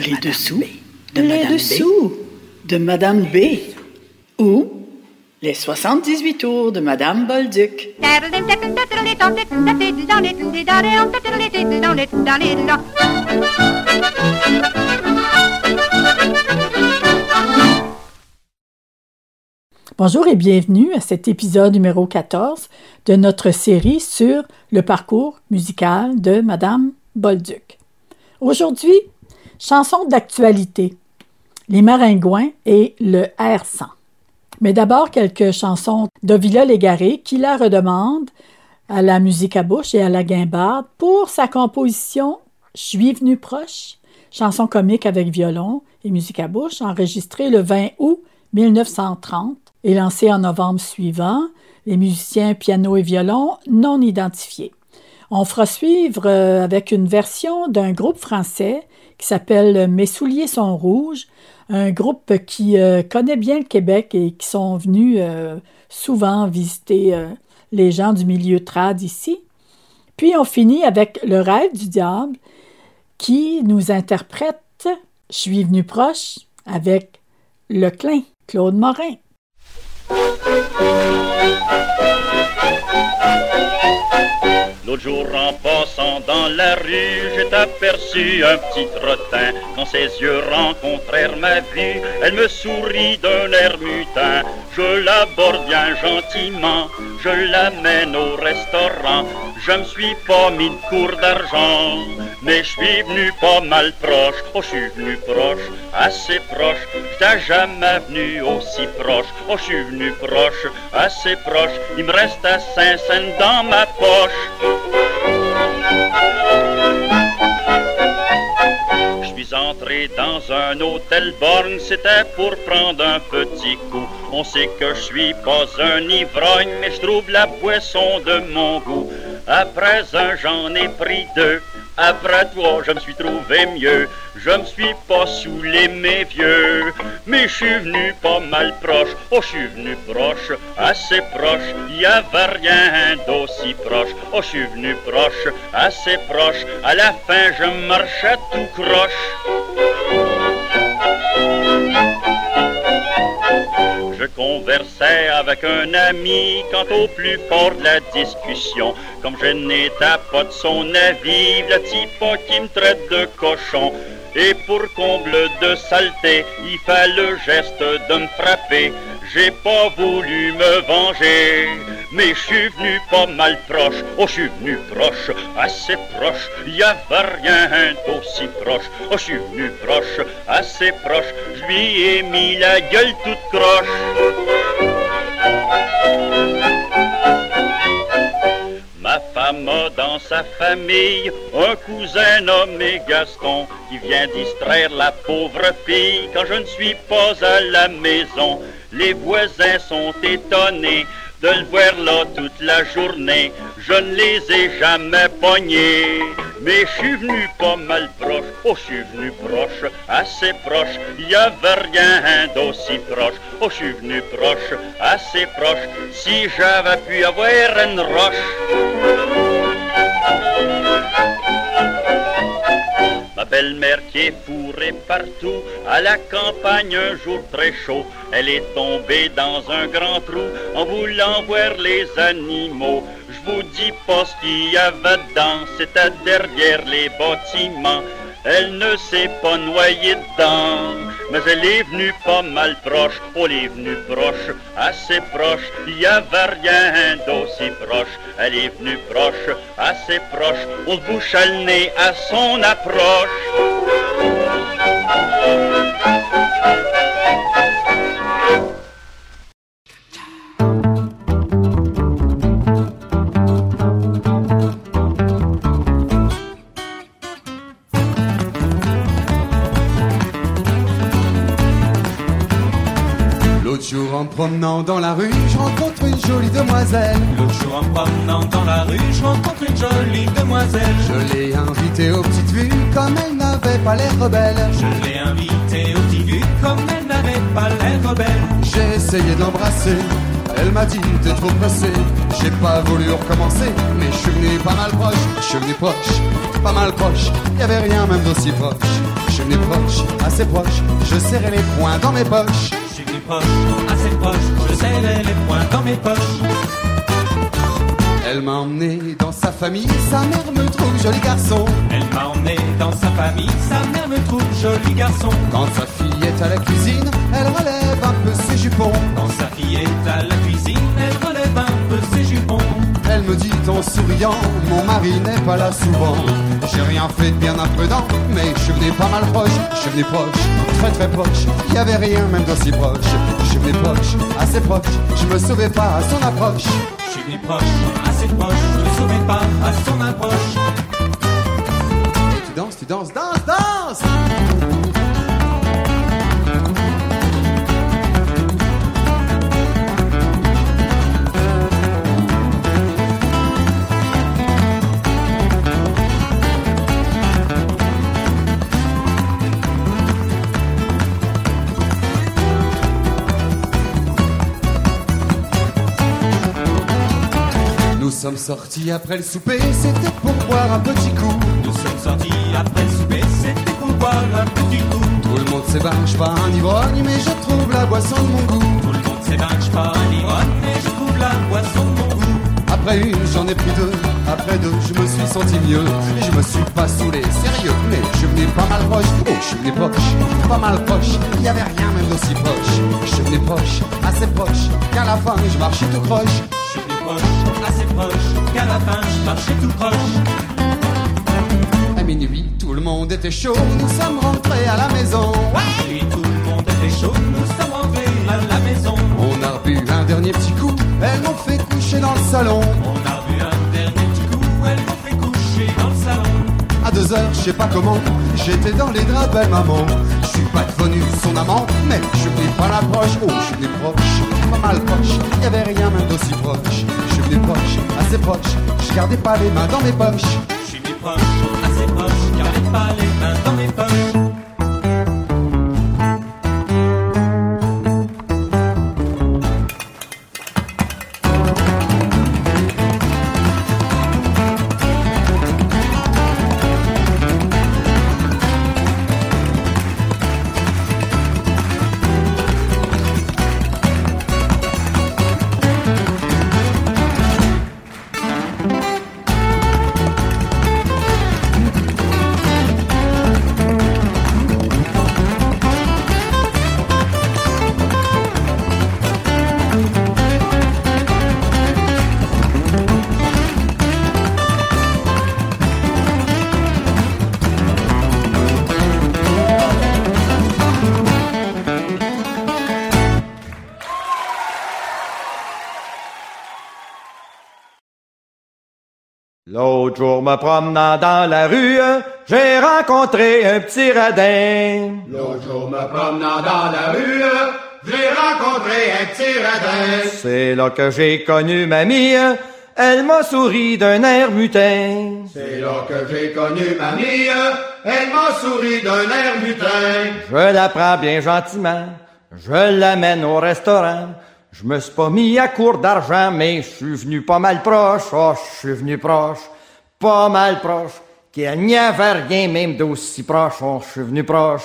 Ris-dessous de Madame dessous de Madame B. Ou les 78 tours de Madame Bolduc. Bonjour et bienvenue à cet épisode numéro 14 de notre série sur le parcours musical de Madame Bolduc. Aujourd'hui, chanson d'actualité, les maringouins et le R100. Mais d'abord, quelques chansons d'Ovila Légaré qui la redemande à la musique à bouche et à la guimbarde pour sa composition Je suis venu proche, chanson comique avec violon et musique à bouche, enregistrée le 20 août 1930 et lancée en novembre suivant, les musiciens piano et violon non identifiés. On fera suivre euh, avec une version d'un groupe français qui s'appelle Mes souliers sont rouges, un groupe qui euh, connaît bien le Québec et qui sont venus euh, souvent visiter les gens du milieu trad ici. Puis on finit avec Le rêve du diable qui nous interprète Je suis venu proche avec Le Claude Morin. L'autre jour en dans la rue, j'ai aperçu un petit trottin. Quand ses yeux rencontrèrent ma vue, elle me sourit d'un air mutin. Je l'aborde bien gentiment, je l'amène au restaurant. Je me suis pas mis de cours d'argent, mais je suis venu pas mal proche. Oh, je suis venu proche, assez proche. J'étais jamais venu aussi proche. Oh, je suis venu proche, assez proche. Il me reste à saint dans ma poche. Je suis entré dans un hôtel borgne, c'était pour prendre un petit coup. On sait que je suis pas un ivrogne, mais je trouve la boisson de mon goût. Après un, j'en ai pris deux. Après toi, je me suis trouvé mieux. Je me suis pas saoulé mes vieux. Mais je suis venu pas mal proche. Oh, je suis venu proche, assez proche. Y avait rien d'aussi proche. Oh, je suis venu proche, assez proche. À la fin, je marchais tout croche. Je conversais avec un ami quant au plus fort de la discussion. Comme je n'étais pas de son avis, le type qui me traite de cochon. Et pour comble de saleté, il fait le geste de me frapper. J'ai pas voulu me venger, mais je suis venu pas mal proche. Oh, je suis venu proche, assez proche. Y avait rien d'aussi proche. Oh, je suis venu proche, assez proche. Je lui ai mis la gueule toute croche. Ma femme a dans sa famille un cousin nommé Gaston qui vient distraire la pauvre fille quand je ne suis pas à la maison. Les voisins sont étonnés de le voir là toute la journée. Je ne les ai jamais pognés, mais je suis venu pas mal proche. Oh, je suis venu proche, assez proche. Y avait rien d'aussi proche. Oh, je suis venu proche, assez proche. Si j'avais pu avoir une roche. Ma belle-mère qui est fourrée partout, à la campagne un jour très chaud, elle est tombée dans un grand trou en voulant voir les animaux. Je vous dis pas ce qu'il y avait dedans, c'était derrière les bâtiments. Elle ne s'est pas noyée dedans, mais elle est venue pas mal proche. Oh, elle est venue proche, assez proche, il y avait rien d'aussi proche. Elle est venue proche, assez proche, on se bouche le nez à son approche. Promenant dans la rue, je rencontre une jolie demoiselle. L'autre jour en promenant dans la rue, je rencontre une jolie demoiselle. Je l'ai invitée aux petites vues, comme elle n'avait pas l'air rebelle. Je l'ai invitée aux petites vues, comme elle n'avait pas l'air rebelle. J'ai essayé de l'embrasser, Elle m'a dit t'es trop pressé, j'ai pas voulu recommencer, mais je suis venu pas mal proche, je suis venu proche, pas mal proche, y avait rien même d'aussi proche. Je suis venu proche, assez proche, je serrais les poings dans mes poches. Je suis venu proche, proche, je serrais les poings dans mes poches. Elle m'a emmené dans sa famille, sa mère me trouve joli garçon. Elle m'a emmené dans sa famille, sa mère me trouve joli garçon. Quand sa fille est à la cuisine, elle relève un peu ses jupons. Quand sa fille est à la cuisine, elle relève me dit en souriant, mon mari n'est pas là souvent. J'ai rien fait de bien imprudent, mais je suis venu pas mal proche, je suis venu proche, très très proche. Y avait rien même d'aussi proche. Je suis venu proche, assez proche, je me sauvais pas à son approche. Je suis venu proche, assez proche, je ne sauvais pas à son approche. Et tu danses, tu danses, danse, danse sommes sortis après le souper, c'était pour boire un petit coup. Nous sommes sortis après le souper, c'était pour boire un petit coup. Tout le monde s'évanche pas un ivrogne, mais je trouve la boisson de mon goût. Tout le monde s'évanche pas un ivrogne, mais je trouve la boisson de mon goût. Après une, j'en ai pris deux. Après deux, je me suis senti mieux. Je me suis pas saoulé, sérieux, mais je venu pas mal proche. Oh, je venu proche, pas mal proche. Y avait rien même d'aussi proche. Je venu proche, assez proche, qu'à la fin, je marchais tout croche. Je venu proche, assez proche, qu'à la fin je marchais tout proche. À minuit, tout le monde était chaud. Nous sommes rentrés à la maison. Puis tout le monde était chaud, nous sommes rentrés à la maison. On a bu un dernier petit coup. Elles m'ont fait coucher dans le salon. On a bu un dernier petit coup, elle m'a fait coucher dans le salon. À deux heures, je sais pas comment, j'étais dans les draps belle maman. Je pas devenu son amant, mais je venu pas l'approche. Oh, je suis proche, pas mal proche, y avait rien même d'aussi proche. Je suis proche, assez proche, je gardais pas les mains dans mes poches. Je suis proche, assez proche, gardez pas les mains dans mes poches. L'autre jour, me promenant dans la rue, j'ai rencontré un petit radin. L'autre jour, me promenant dans la rue, j'ai rencontré un petit radin. C'est là que j'ai connu mamie. Elle m'a souri d'un air mutin. C'est là que j'ai connu mamie, elle m'a souri d'un air mutin. Je la prends bien gentiment. Je l'amène au restaurant. Je me suis pas mis à court d'argent, mais je suis venu pas mal proche. Oh, je suis venu proche. Pas mal proche. Qu'il n'y avait rien même d'aussi proche. Oh, je suis venu proche.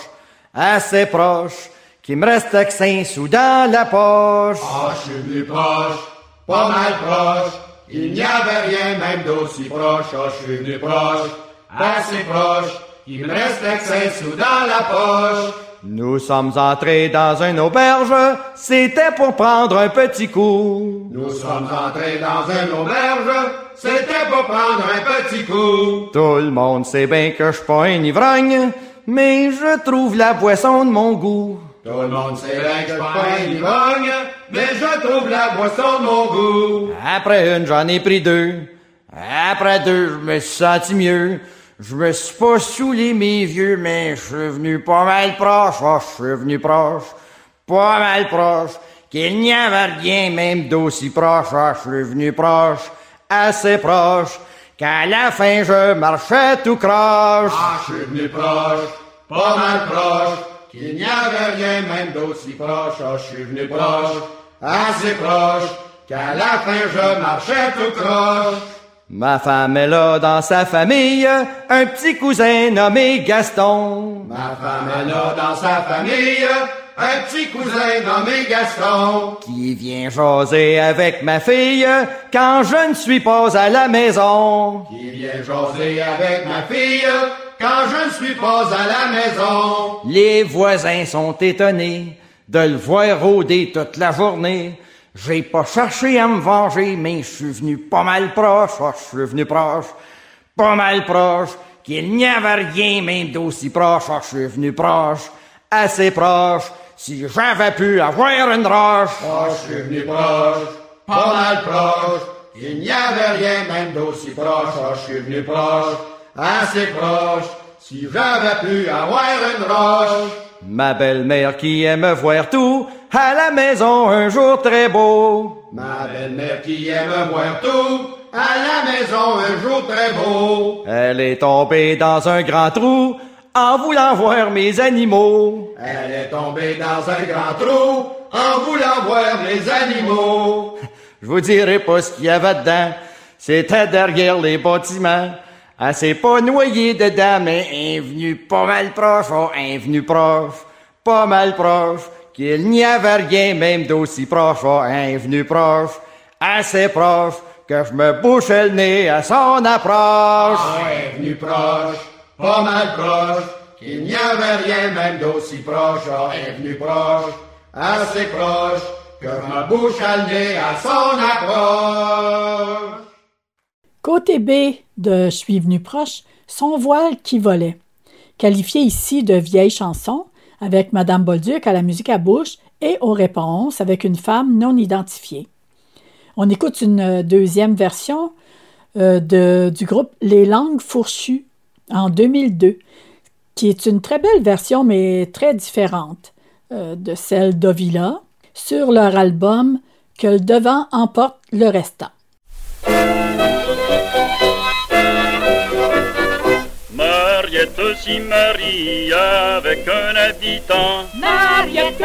Assez proche. Qu'il me reste que cinq sous dans la poche. Ah, je suis venu proche, pas mal proche. Il n'y avait rien même d'aussi proche. Ah, je suis venu proche, assez proche. Il me restait que cinq sous dans la poche. Nous sommes entrés dans une auberge, c'était pour prendre un petit coup. Nous sommes entrés dans une auberge, c'était pour prendre un petit coup. Tout le monde sait bien que je suis pas un ivrogne, mais je trouve la boisson de mon goût. Tout le monde sait bien que je suis pas un ivrogne, mais je trouve la boisson de mon goût. Après une, j'en ai pris deux. Après deux, je me suis senti mieux. Je me suis pas saoulé mes vieux, mais je suis venu pas mal proche. Oh, je suis venu proche. Pas mal proche. Qu'il n'y avait rien même d'aussi proche. Oh, je suis venu proche. Assez proche. Qu'à la fin, je marchais tout croche. Ah, je suis venu proche, pas mal proche, qu'il n'y avait rien même d'aussi proche. Ah, je suis venu proche, assez proche, qu'à la fin je marchais tout croche. Ma femme elle a dans sa famille un petit cousin nommé Gaston. Ma femme elle a dans sa famille un petit cousin nommé Gaston. Qui vient jaser avec ma fille quand je ne suis pas à la maison. Qui vient jaser avec ma fille quand je ne suis pas à la maison. Les voisins sont étonnés de le voir rôder toute la journée. J'ai pas cherché à me venger, mais je suis venu pas mal proche, oh, je suis venu proche, pas mal proche, qu'il n'y avait rien même d'aussi proche, oh, je suis venu proche, assez proche, si j'avais pu avoir une roche. Oh, je suis venu proche, pas mal proche, il n'y avait rien même d'aussi proche, oh, je suis venu proche, assez proche, si j'avais pu avoir une roche. Ma belle-mère qui aime voir tout, à la maison un jour très beau. Ma belle-mère qui aime voir tout, à la maison un jour très beau. Elle est tombée dans un grand trou en voulant voir mes animaux. Elle est tombée dans un grand trou en voulant voir mes animaux. Je vous dirai pas ce qu'il y avait dedans. C'était derrière les bâtiments. Elle s'est pas noyée dedans, mais est venue pas mal proche, oh, est venue proche, pas mal proche, qu'il n'y avait rien même d'aussi proche, oh, est venue proche, assez proche, que je me bouchais le nez à son approche. Oh, est venue proche, pas mal proche, qu'il n'y avait rien même d'aussi proche, oh, est venue proche, assez proche, que je me bouche le nez à son approche. Côté B de Je suis venu proche, Son voile qui volait, qualifié ici de vieille chanson, avec Madame Bolduc à la musique à bouche et aux réponses avec une femme non identifiée. On écoute une deuxième version euh, du groupe Les Langues Fourchues en 2002, qui est une très belle version mais très différente euh, de celle d'Ovila sur leur album Que le devant emporte le restant. Mariette si marie avec un habitant. Mariette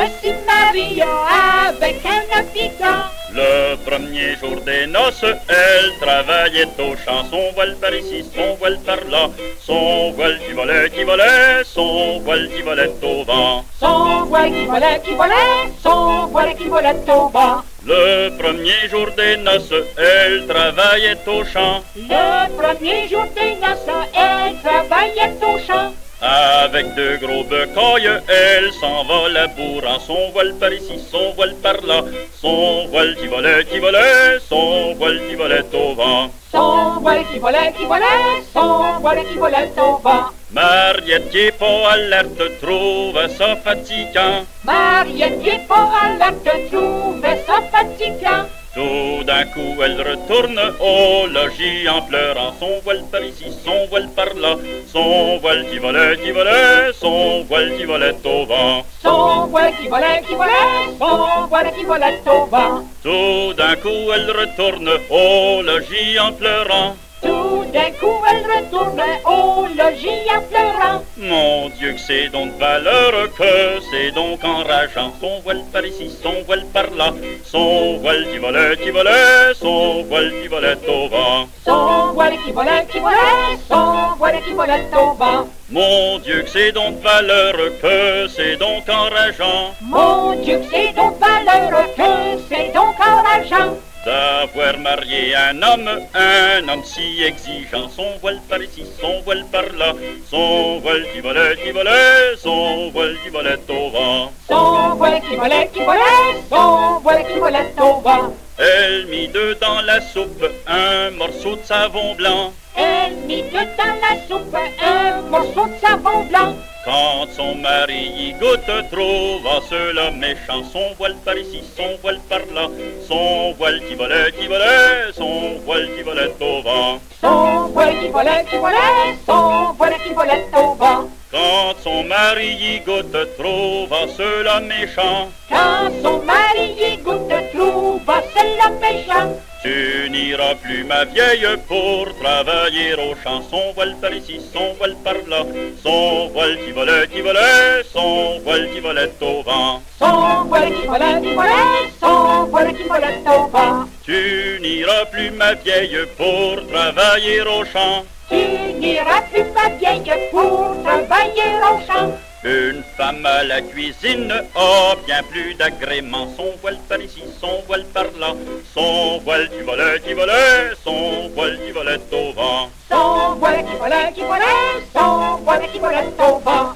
marie avec un habitant. Le premier jour des noces, elle travaillait au champ. Son voile par ici, son voile par là. Son voile qui volait, qui volait, son voile qui volait au vent. Son voile qui volait, qui volait, son voile qui volait au vent. Le premier jour des noces, elle travaillait au champ. Le premier jour des noces, elle travaillait au champ. Avec de gros becailles, elle s'envole à bourrant son voile par ici, son voile par là, son voile qui volait, qui volait, son voile qui volait au vent. Son voile qui volait, qui volait, son voile qui volait au vent. Mariette qui est pas alerte trouve ça fatigant. Mariette qui est pas alerte trouve ça fatigant. Tout d'un coup, elle retourne au logis en pleurant. Son voile par ici, son voile par là, son voile qui volait, qui volait, son voile qui volait au vent. Son voile qui volait, qui volait, son voile qui volait au vent. Tout d'un coup, elle retourne au logis en pleurant. Tout d'un coup, elle retourne au logis en pleurant. Mon Dieu, que c'est donc valeur, que c'est donc enrageant. Son voile par ici, son voile par là, son voile qui volait, qui volait, son voile qui volait au vent. Son voile qui volait, qui volait, son voile qui volait au vent. Mon Dieu, que c'est donc valeur, que c'est donc enrageant. Mon Dieu, que c'est donc valeur, que c'est donc enrageant. D'avoir marié un homme, un homme si exigeant, son voile par ici, son voile par là, son voile qui volait, qui volait, son voile qui volait au vent. Son voile qui volait, qui volait, son voile qui volait au vent. Elle mit dedans la soupe un morceau de savon blanc. Elle mit dedans la soupe un morceau de savon blanc. Quand son mari y goûte, trouva cela méchant. Son voile par ici, son voile par là, son voile qui volait, qui volait, son voile qui volait au vent. Son voile qui volait, qui volait, son voile qui volait au vent. Quand son mari y goûte, trouva cela méchant. Quand son mari y goûte, trouva cela méchant. Tu n'iras plus, ma vieille, pour travailler au champ. Son voile par ici, son voile par là. Son voile qui volait, qui volait, son voile qui volait au vent. Son voile qui volait, qui volait, son voile qui volait au vent. Tu n'iras plus, ma vieille, pour travailler au champ. Tu n'iras plus, ma vieille, pour travailler au champ. Une femme à la cuisine a bien plus d'agrément. Son voile par ici, son voile par là. Son voile qui volait, qui volait, son voile qui volait au vent. Son voile qui volait, qui volait, son voile qui volait au vent.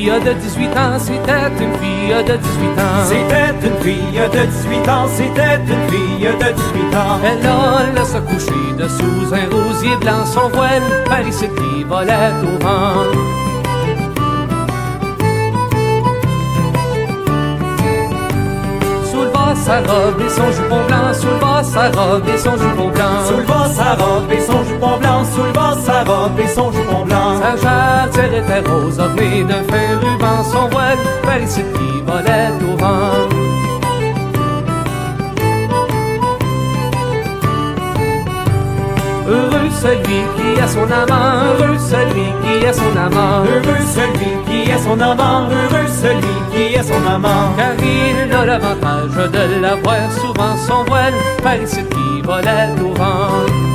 Fille de 18 ans, c'était une fille de 18 ans. C'était une fille de 18 ans, c'était une fille de 18 ans. Elle a se coucher dessous un rosier blanc, son voile par ici qui volait au vent. Souleva sa robe et son jupon blanc, souleva sa robe et son jupon blanc. Souleva sa robe et son jupon blanc, souleva sa robe et son jupon blanc. Sa jarretière était rose, ornée d'un fin ruban, son voile par ici qui volait celui qui a son amant, heureux celui qui a son amant. Heureux celui qui est son amant, heureux celui qui est son amant. Car il a l'avantage de l'avoir souvent son voile par ici qui volait au vent.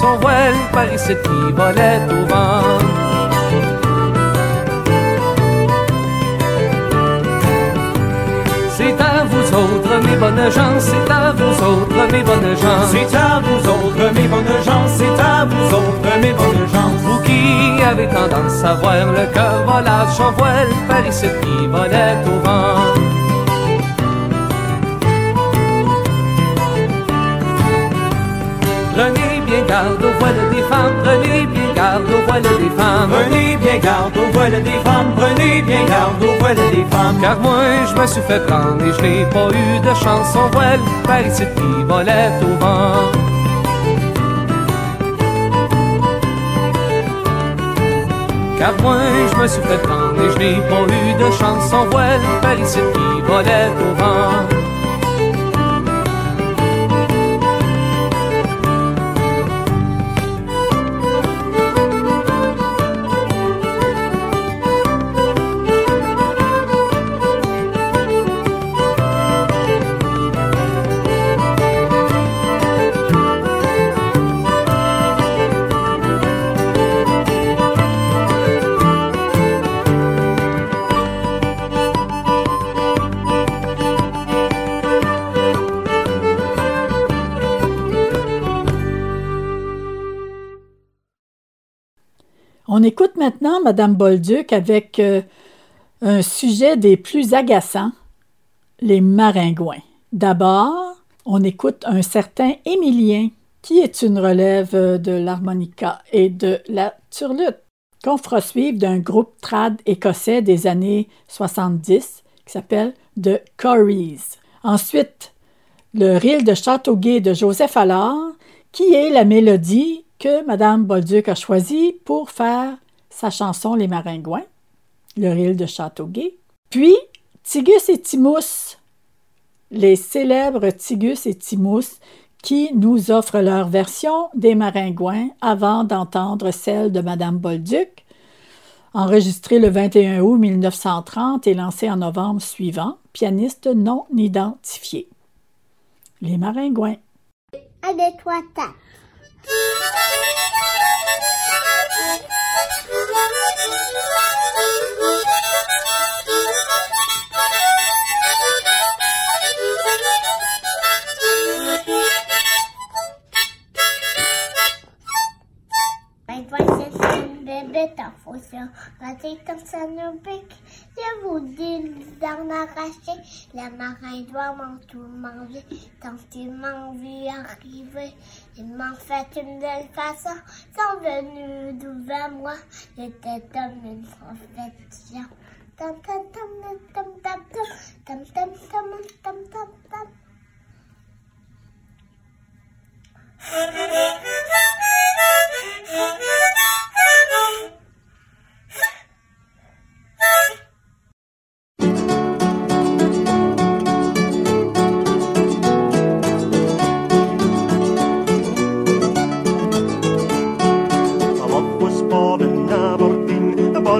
Son voile par ici qui volait au vent. C'est à vous autres, mes bonnes gens, c'est à vous autres, mes bonnes gens. C'est à vous autres, mes bonnes gens, c'est à vous autres, mes bonnes gens. Vous qui avez tendance à voir le cœur volage son voile par ici qui volait au vent. Prenez bien garde au voile des femmes, prenez bien garde au voile des femmes. Prenez bien garde au voile des femmes, prenez bien garde au voile des femmes. Car moi je me suis fait prendre et je n'ai pas eu de chance son voile par ici qui volait au vent. Car moi je me suis fait prendre et je n'ai pas eu de chance son voile par ici qui volait au vent. Madame Bolduc avec euh, un sujet des plus agaçants, les maringouins. D'abord, on écoute un certain Émilien, qui est une relève euh, de l'harmonica et de la turlute, qu'on fera suivre d'un groupe trad écossais des années 70 qui s'appelle The Corries. Ensuite, le reel de Châteauguay de Joseph Allard, qui est la mélodie que Madame Bolduc a choisie pour faire sa chanson Les Maringouins, le reel de Châteauguay. Puis, Tigus et Timous, les célèbres Tigus et Timous, qui nous offrent leur version des Maringouins avant d'entendre celle de Madame Bolduc. Enregistré le 21 août 1930 et lancé en novembre suivant, pianiste non identifié. Les Maringouins comme ça le bec. Je vous dis d'en arracher. La marin doit m'en tout manger. Tant qu'il m'en vit arriver il m'en fait une belle façon. Sont venus devant moi, j'étais comme une profession. Tam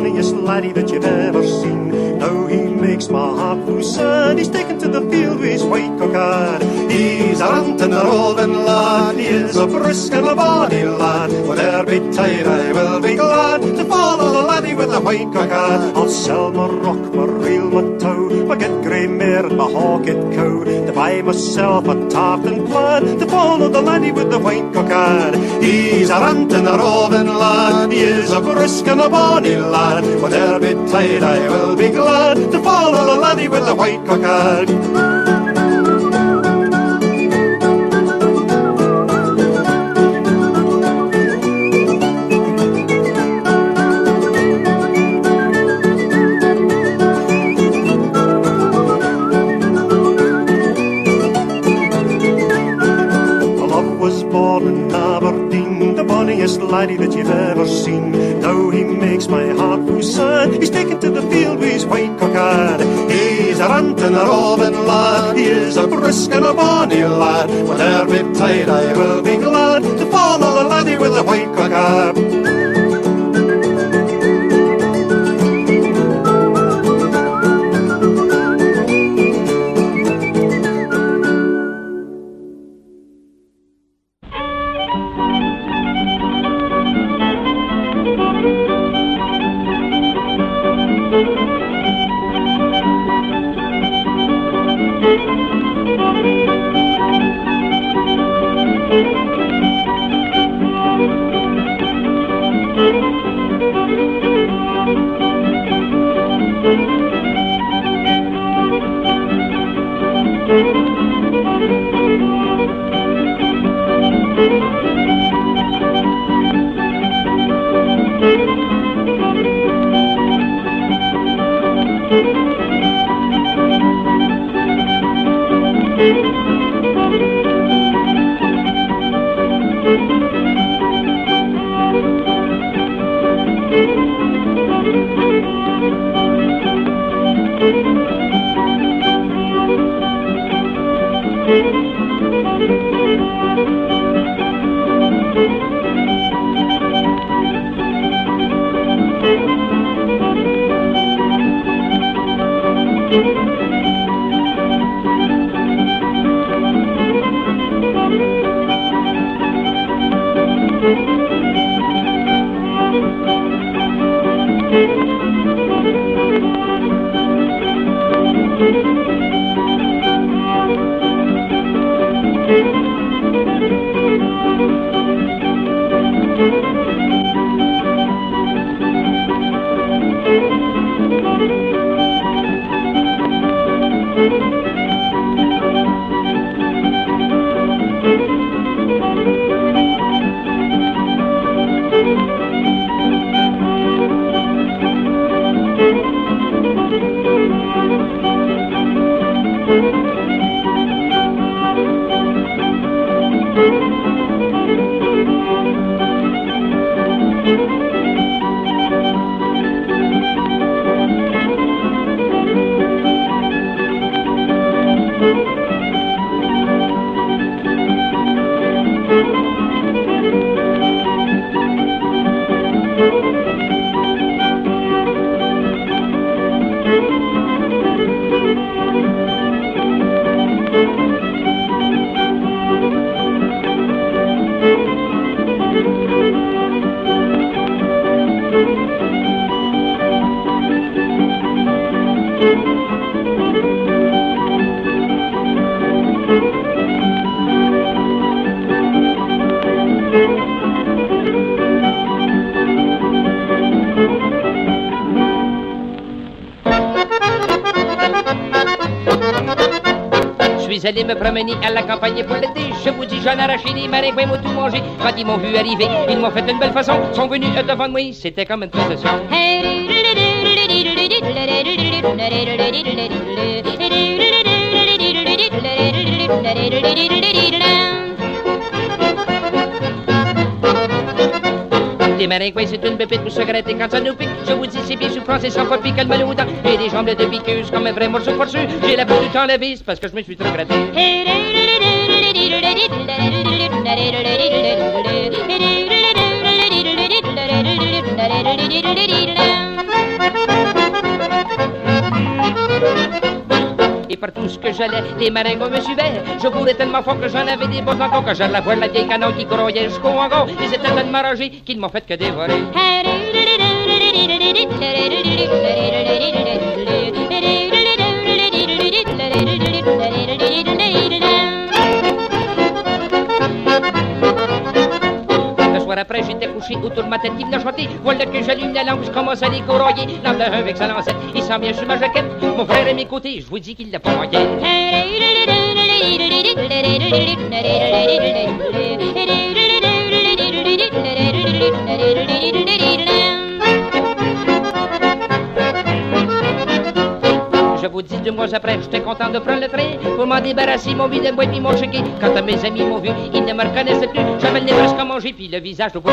Bonniest laddie that you've ever seen. Now he makes my heart feel sad. He's taken to the field with his white cockade. He's a rantin' a roving lad, he is a brisk and a bonny lad. Whatever betide, I will be glad follow the laddie with the white cockade. I'll sell my rock, my reel, my tow, my get grey mare and my hawket cow, to buy myself a tartan plaid, to follow the laddie with the white cockade. He's a rantin' a roving lad, he is a brisk and a bonny lad. Whatever betide, I will be glad to follow the laddie with the white cockade. Laddie that you've ever seen. Now he makes my heart feel sad. He's taken to the field with his white cockade. He's a rantin' a roving lad, he is a brisk and a bonny lad. Whatever betide, I will be glad to follow the laddie with the white cockade. Allé me promener à la campagne pour l'été. Je vous dis, j'en ai arraché les maringouins, m'ont tout mangé. Quand ils m'ont vu arriver, ils m'ont fait une belle façon. Sont venus devant moi, c'était comme une procession. Les maringouins, c'est une pépite pour se gratter quand ça nous pique. Je vous dis, c'est bien souffrant, c'est sans fois pique le melon J'ai des jambes de piqueuse comme un vrai morceau forçu. J'ai la peau tout en vis parce que je me suis trop gratté. Que les maringouins me suivaient. Je courais tellement fort que j'en avais des bosses encore. Quand je la la vieille canon qui croyait jusqu'au hangar. Ils étaient tellement rangés qu'ils m'ont fait que dévorer. Le soir après, j'étais couché autour de ma tête qui venait chanter. Voilà que j'allume la lampe, je commence à corroyer. L'un d'un avec sa lancette, il sent bien sur ma jaquette. Mon frère est à mes côtés, je vous dis qu'il l'a pas manqué. Je vous dis deux mois après, j'étais content de prendre le train pour m'en débarrasser, mon vide de bois puis mon checké. Quand mes amis m'ont vu, ils ne me reconnaissaient plus. J'avais le nez presque mangé puis le visage au bout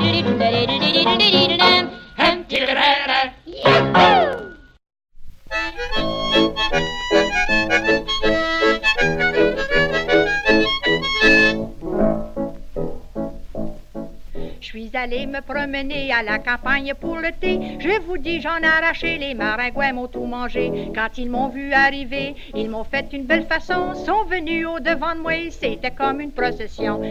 Allé me promener à la campagne pour le thé. Je vous dis, j'en ai arraché, les maringouins m'ont tout mangé. Quand ils m'ont vu arriver, ils m'ont fait une belle façon. Sont venus au devant de moi, c'était comme une procession.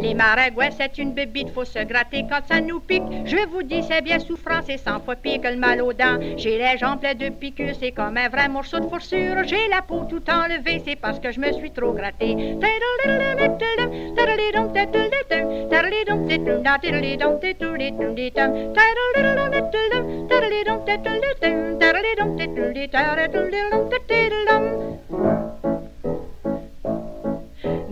Les maringouins, c'est une bébite, faut se gratter quand ça nous pique. Je vous dis, c'est bien souffrant, c'est cent fois pire que le mal aux dents. J'ai les jambes pleines de piqûres, c'est comme un vrai morceau de fourrure. J'ai la peau tout enlevée, c'est parce que je me suis trop gratté.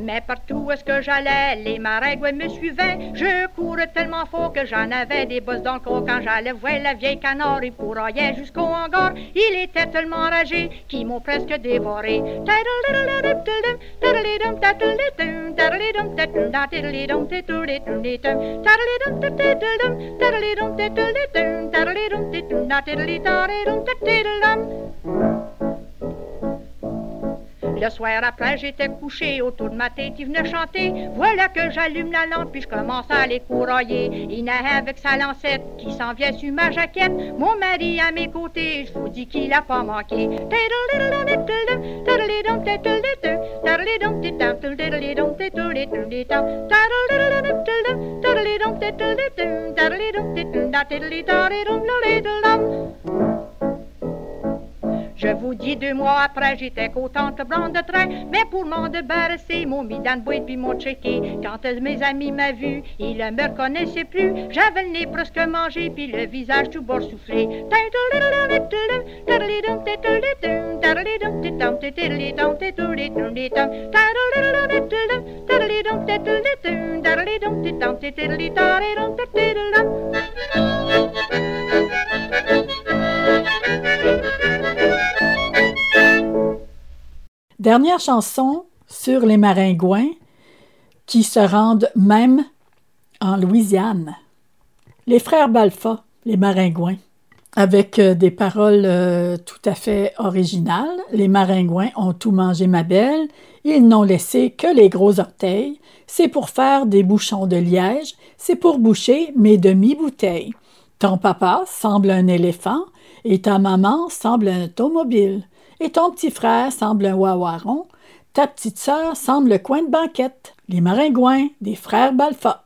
Mais partout où est-ce que j'allais, les maringouins me suivaient. Je courais tellement fort que j'en avais des bosses dans le corps. Quand j'allais voir la vieille canard, il pourraillait jusqu'au hangar. Il était tellement enragé qu'ils m'ont presque dévoré. Le soir après, j'étais couché autour de ma tête, il venait chanter. Voilà que j'allume la lampe, puis je commence à les courailler. Il avec sa lancette qui s'en vient sur ma jaquette. Mon mari à mes côtés, je vous dis qu'il a pas manqué. Je vous dis deux mois après, j'étais contente blanc de train, mais pour m'en débarrasser, m'ont mis dans le boîte puis m'ont checké. Quand mes amis m'ont vu, ils ne me reconnaissaient plus. J'avais le nez presque mangé, puis le visage tout bord soufflé. Dernière chanson sur les maringouins qui se rendent même en Louisiane. Les frères Balfa, les maringouins, avec euh, des paroles euh, tout à fait originales. Les maringouins ont tout mangé, ma belle. Ils n'ont laissé que les gros orteils. C'est pour faire des bouchons de liège. C'est pour boucher mes demi-bouteilles. Ton papa semble un éléphant et ta maman semble un automobile. Et ton petit frère semble un wawaron. Ta petite sœur semble le coin de banquette. Les maringouins des frères Balfa.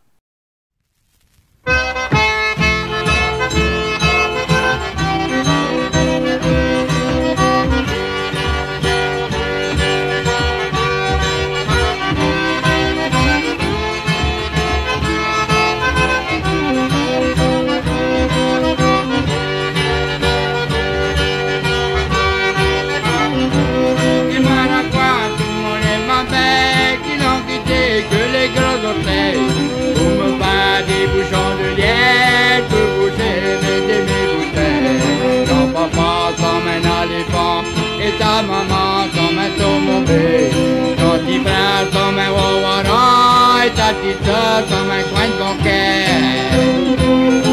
perto meg óva rajta, titok, meg vagy bokeh.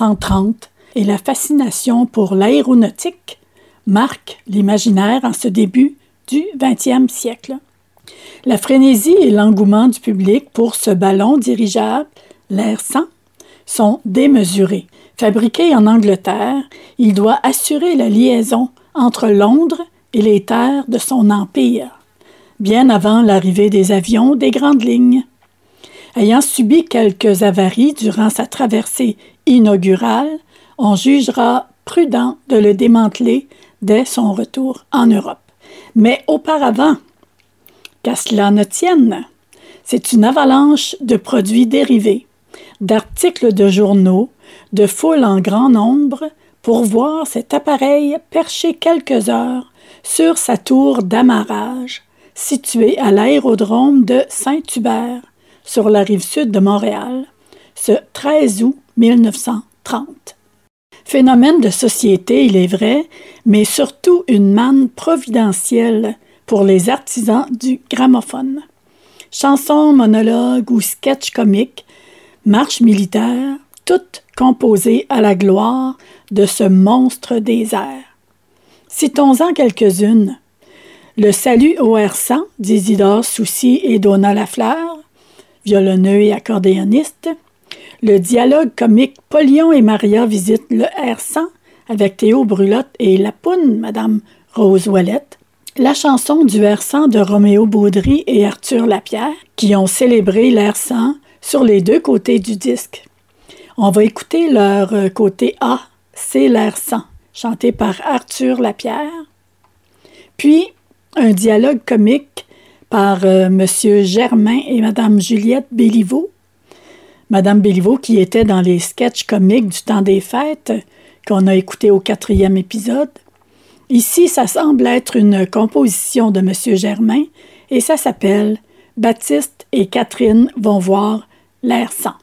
1930 et la fascination pour l'aéronautique marque l'imaginaire en ce début du 20e siècle. La frénésie et l'engouement du public pour ce ballon dirigeable, l'Air 100, sont démesurés. Fabriqué en Angleterre, il doit assurer la liaison entre Londres et les terres de son empire, bien avant l'arrivée des avions des grandes lignes. Ayant subi quelques avaries durant sa traversée inaugurale, on jugera prudent de le démanteler dès son retour en Europe. Mais auparavant, qu'à cela ne tienne, c'est une avalanche de produits dérivés, d'articles de journaux, de foules en grand nombre pour voir cet appareil perché quelques heures sur sa tour d'amarrage, située à l'aérodrome de Saint-Hubert, sur la rive sud de Montréal, ce 13 août 1930. Phénomène de société, il est vrai, mais surtout une manne providentielle pour les artisans du gramophone. Chansons, monologues ou sketchs comiques, marches militaires, toutes composées à la gloire de ce monstre des airs. Citons-en quelques-unes. Le salut au R100 d'Isidore Soucy et Donna Lafleur, violonneux et accordéoniste. Le dialogue comique Polion et Maria visitent le R100 avec Théo Brulotte et la poune, Madame Rose Ouellette. La chanson du R100 de Roméo Baudry et Arthur Lapierre, qui ont célébré l'R100 sur les deux côtés du disque. On va écouter leur euh, côté A, c'est l'R100, chanté par Arthur Lapierre. Puis, un dialogue comique par euh, Monsieur Germain et Madame Juliette Béliveau. Madame Béliveau qui était dans les sketchs comiques du temps des fêtes qu'on a écouté au quatrième épisode. Ici, ça semble être une composition de Monsieur Germain et ça s'appelle Baptiste et Catherine vont voir l'air sang.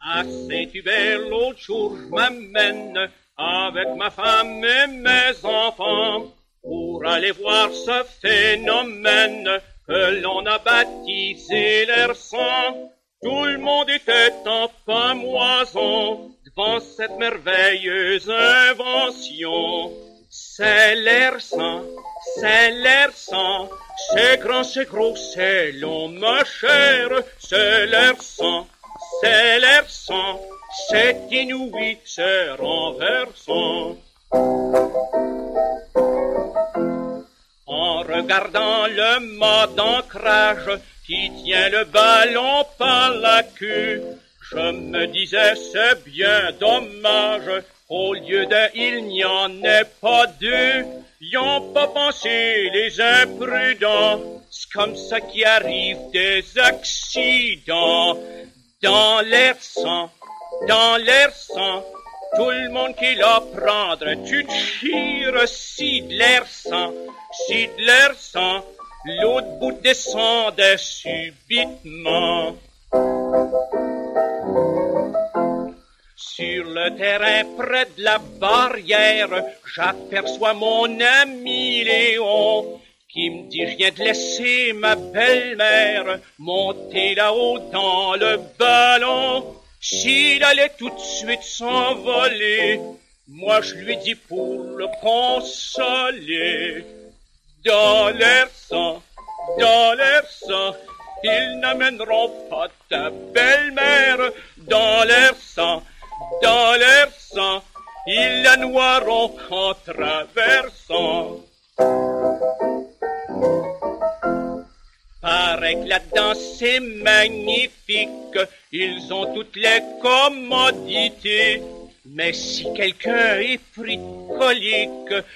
À Saint-Hubert, l'autre je m'amène avec ma femme et mes enfants pour aller voir ce phénomène l'on a baptisé l'air sang. Tout le monde était en pamoison devant cette merveilleuse invention. C'est l'air sang, c'est l'air sang, c'est grand, c'est gros, c'est long, ma chère, c'est l'air sang, c'est l'air sang, c'est inouï, c'est renversant. En regardant le mât d'ancrage qui tient le ballon par la queue, Je me disais, c'est bien dommage, au lieu de il n'y en ait pas deux. Y ont pas pensé les imprudents, c'est comme ça qui arrive des accidents. Dans l'air sang, dans l'air sang, tout le monde qui l'a prendre, tu te chires si de l'air sang, si de l'air sang, l'autre bout descendait subitement. Sur le terrain près de la barrière, j'aperçois mon ami Léon qui me dit je viens de laisser ma belle-mère monter là-haut dans le ballon. S'il allait tout de suite s'envoler, moi je lui dis pour le consoler. Dans l'air sang, dans l'air sang, ils n'amèneront pas ta belle-mère. Dans l'air sang, dans l'air sang, ils la noieront en traversant. Paraît que là-dedans c'est magnifique, ils ont toutes les commodités. Mais si quelqu'un est pris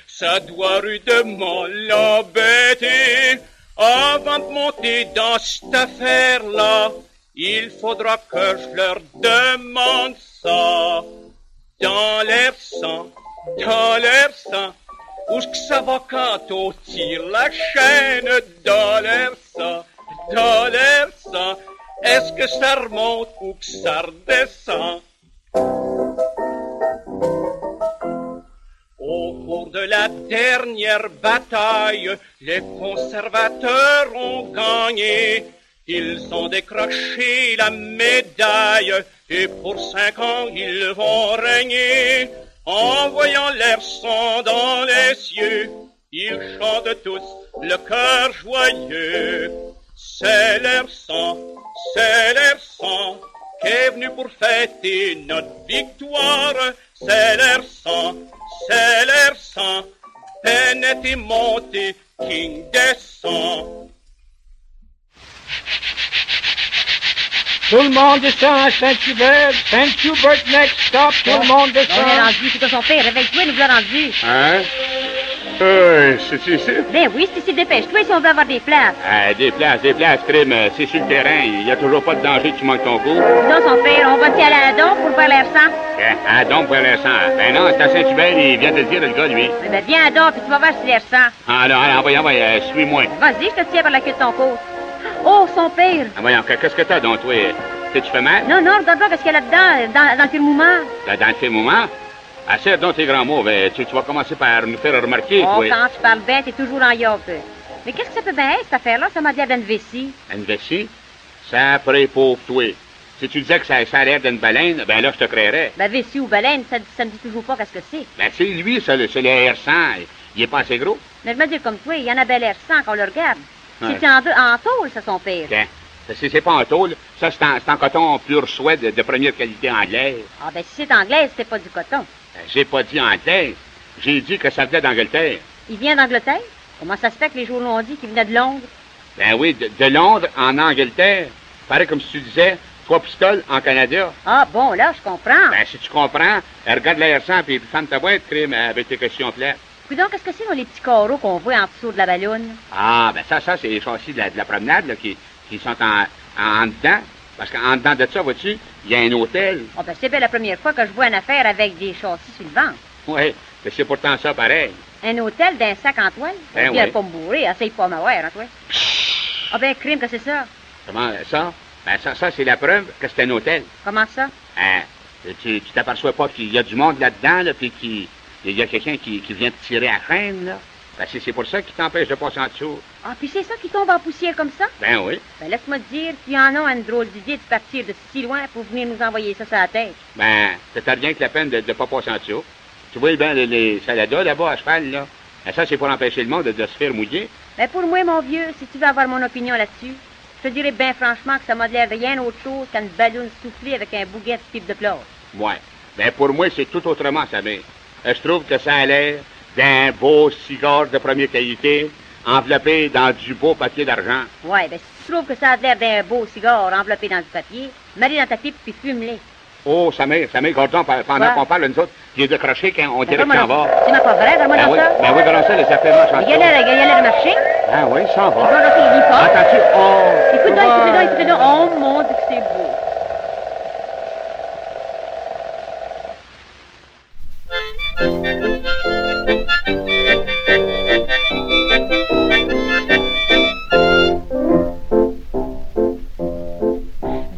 ça doit rudement l'embêter. Avant de monter dans cette affaire-là, il faudra que je leur demande ça. Dans l'air sang, dans l'air sang, où ça on tire la chaîne sang, dans l'air sang, est-ce que ça remonte ou que ça redescend? Au cours de la dernière bataille, les conservateurs ont gagné. Ils ont décroché la médaille et pour cinq ans ils vont régner. En voyant l'air sang dans les cieux, ils chantent tous le cœur joyeux. C'est l'air sang, c'est l'air sang qui est venu pour fêter notre victoire. C'est l'air sang, c'est l'air sang, Bennett est monté, King descend. Tout le monde descend à Saint-Hubert. Saint-Hubert next stop. Tout le monde On est descend. rendu, c'est quoi son père? Réveille-toi, nous voilà rendu. Hein? Euh, c'est ici? Ben oui, c'est ici, dépêche-toi si on veut avoir des places. Ah, des places, des places, crime. C'est sur le terrain. Il n'y a toujours pas de danger que tu manques ton coup. Non, son père, on va-tu aller à don pour faire l'air sang? Hein? Ah, donc, pour l'instant. Ben non, c'est à Saint-Hubert, il vient de le dire, le gars, lui. Ben, ben, viens à don, puis tu vas voir si l'air sang. Ah, non, allez, envoyez, envoyez, euh, suis-moi. Vas-y, je te tiens par la queue de ton côte. Oh, son père! Ah, voyons, que- qu'est-ce que t'as, donc, toi? Tu tu fais mal? Non, non, regarde pas qu'est-ce qu'il y a là-dedans, dans, dans le mouvement. Là, dans le? Ah, serre donc tes grands mots. Ben, tu, tu vas commencer par nous faire remarquer, Oh, toi. quand tu parles bien, t'es toujours en yacht. Mais qu'est-ce que ça peut bien être, cette affaire-là? Ça m'a l'air d'une vessie. Une vessie? Ça après pour toi. Si tu disais que ça, ça a l'air d'une baleine, ben là, je te créerais. Ben, vessie ou baleine, ça, ça me dit toujours pas qu'est-ce que c'est. Ben, sais, lui, ça, c'est le R100. Il est pas assez gros. Mais je me dis comme toi, il y en a bel air sang qu'on le regarde. Ouais. C'est en, en tôle, ça, son père. Tiens, ça, c'est c'est pas en tôle. Ça, c'est en, coton pur soie de, de première qualité anglaise. Ah, ben, si c'est anglaise, c'est pas du coton. Ben, J'ai pas dit anglaise. J'ai dit que ça venait d'Angleterre. Il vient d'Angleterre? Comment ça se fait que les journaux ont dit qu'il venait de Londres? Ben oui, de, de Londres en Angleterre. Pareil comme si tu disais, trois pistoles en Canada. Ah, bon, là, je comprends. Ben, si tu comprends, regarde l'air-sang puis ferme ta boîte, crime, avec tes questions plates. Coudonc, qu'est-ce que c'est dans les petits carreaux qu'on voit en dessous de la ballonne? Ah, ben ça, ça, c'est les châssis de la, de la promenade, là, qui, qui sont en, en, en dedans. Parce qu'en dedans de ça, vois-tu, il y a un hôtel. Ah, ben, c'est bien la première fois que je vois une affaire avec des châssis sur le ventre. Oui, mais c'est pourtant ça pareil. Un hôtel d'un sac en toile? Ben oui. pas me bourrer, essaye pas m'avoir, hein, toi? Ah, ben, crime que c'est ça. Comment ça? Ben ça, ça c'est la preuve que c'est un hôtel. Comment ça? Hein? Tu t'aperçois pas qu'il y a du monde là-dedans, là, puis qu'il il y a quelqu'un qui, qui vient te tirer à la chaîne, là? Ben, c'est c'est pour ça qu'il t'empêche de passer en dessous. Ah, puis c'est ça qui tombe en poussière comme ça? Ben oui. Ben, laisse-moi te dire qu'il y en a une drôle d'idée de partir de si loin pour venir nous envoyer ça sur la tête. Ben, t'as rien que la peine de ne pas passer en dessous. Tu vois ben les, les saladas là-bas à cheval, là? Ben, ça, c'est pour empêcher le monde de, de se faire mouiller. Ben, pour moi, mon vieux, si tu veux avoir mon opinion là-dessus, je te dirais bien franchement que ça m'a l'air rien autre chose qu'une ballonne soufflée avec un bouquet de type de plage. Ouais. Ben, pour moi, c'est tout autrement, ça mère. Je trouve que ça a l'air d'un beau cigare de première qualité, enveloppé dans du beau papier d'argent. Ouais, ben, si Tu trouves que ça a l'air d'un beau cigare enveloppé dans du papier? Mets-les dans ta pipe puis fume-les. Oh, Samir, Samir, Gordon, pendant qu'on parle, nous autres, j'ai décroché quand on dirait Donne-moi qu'il s'en va. ça. C'est ma pas vrai, donne-moi Ben oui, ça. ben oui, voilà ça, les affaires marchent Il y en a, il y marché? Ah oui, Il va donc, il lit pas. Attends-tu, oh... Écoute donc, écoute donc, écoute donc. Oh mon Dieu, que c'est beau.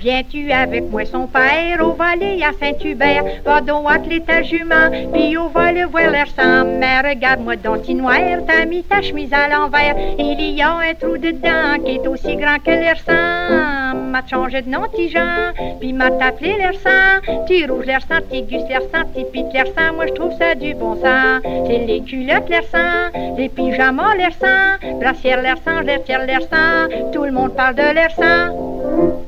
Viens-tu avec moi son père? Au volet à Saint-Hubert? Va donc atteler ta jument, puis au volet voir l'air sang. Mais regarde-moi donc, petit noir, t'as mis ta chemise à l'envers. Il y a un trou dedans qui est aussi grand que l'air sang. M'a changé de nom, Jean, puis m'a appelé l'air sang. Petit rouge l'air sang, petit gus l'air sang, petit pite l'air sang. Moi, je trouve ça du bon sang. C'est les culottes l'air sang, les pyjamas l'air sang, brassière l'air sang, l'air l'air sang. Tout le monde parle de l'air sang.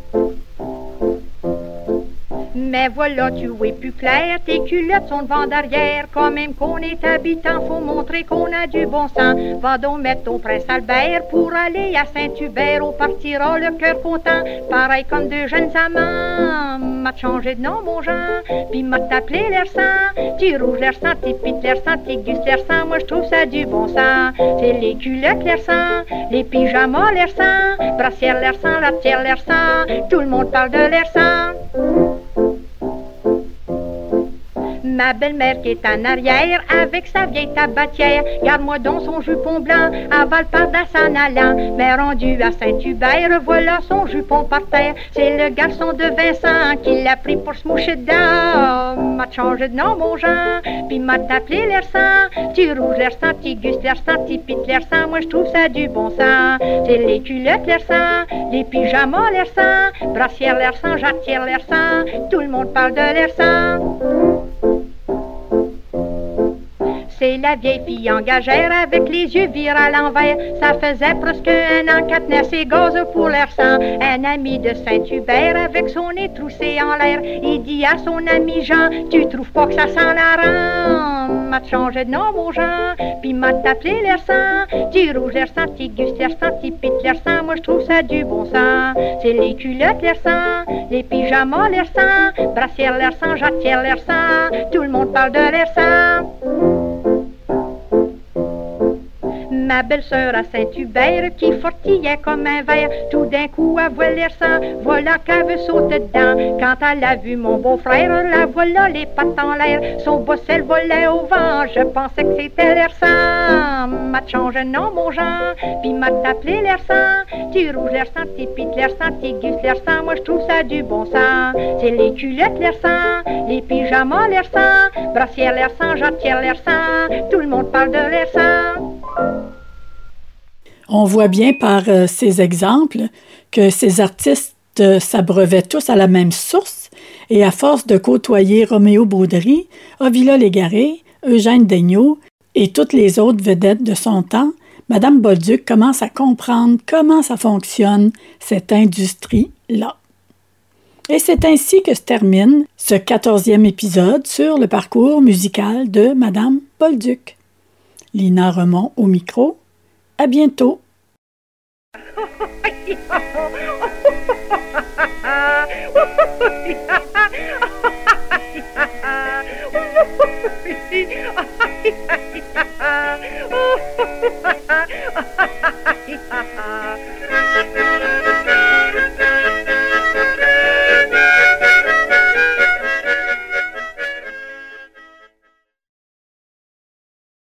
Mais voilà, tu es plus clair, tes culottes sont devant derrière. Quand même qu'on est habitant, faut montrer qu'on a du bon sens. Va donc mettre ton prince Albert pour aller à Saint-Hubert. On partira le cœur content, pareil comme deux jeunes amants. M'a changé de nom, mon Jean, puis m'a appelé l'air sang. Petit rouge l'air sang, petit pite l'air sang, petit gus l'air sang. Moi, je trouve ça du bon sens. C'est les culottes l'air sang, les pyjamas l'air sang, brassière l'air sang, la tière l'air sang. Tout le monde parle de l'air sang. Ma belle-mère qui est en arrière avec sa vieille tabatière. Garde-moi donc son jupon blanc, avale par en allant. Mais rendu à Saint-Hubert, voilà son jupon par terre. C'est le garçon de Vincent qui l'a pris pour se moucher dedans. M'a changé de nom, mon Jean, puis m'a appelé l'air sang. Petit rouge l'air sang, petit gus l'air sang, petit pite l'air. Moi, je trouve ça du bon sang. C'est les culottes l'air sang, les pyjamas l'air sang, brassière l'air sang, jatière l'air. Tout le monde parle de l'air. C'est la vieille fille engagère avec les yeux virés à l'envers. Ça faisait presque un an qu'elle tenait ses gazes pour leur sang. Un ami de Saint-Hubert avec son nez troussé en l'air. Il dit à son ami Jean, tu trouves pas que ça sent la rang? M'a changé de nom, mon Jean, puis m'a appelé l'air sang. Petit rouge l'air sang, petit gus l'air sang, petit pite sang. Moi, je trouve ça du bon sang. C'est les culottes l'air sang, les pyjamas l'air sang, brassière l'air sang, jatière l'air sang. Tout le monde parle de l'air sang. Ma belle-sœur à Saint-Hubert qui fortillait comme un verre, tout d'un coup elle voit l'air sang, voilà qu'elle veut sauter dedans. Quand elle a vu mon beau-frère, la voilà les pattes en l'air, son bossel volait au vent, je pensais que c'était l'air sang. M'a changé nom mon Jean, puis m'a appelé l'air sang, petit rouge l'air sang, petit pite l'air sang, petit gus l'air sang, moi je trouve ça du bon sang. C'est les culottes l'air sang, les pyjamas l'air sang, brassière l'air sang, jatière l'air sang, tout le monde parle de l'air sang. On voit bien par euh, ces exemples que ces artistes euh, s'abreuvaient tous à la même source et à force de côtoyer Roméo Baudry, Ovila Légaré, Eugène Daigneault et toutes les autres vedettes de son temps, Madame Bolduc commence à comprendre comment ça fonctionne, cette industrie-là. Et c'est ainsi que se termine ce quatorzième épisode sur le parcours musical de Madame Bolduc. Lina Remond au micro. À bientôt.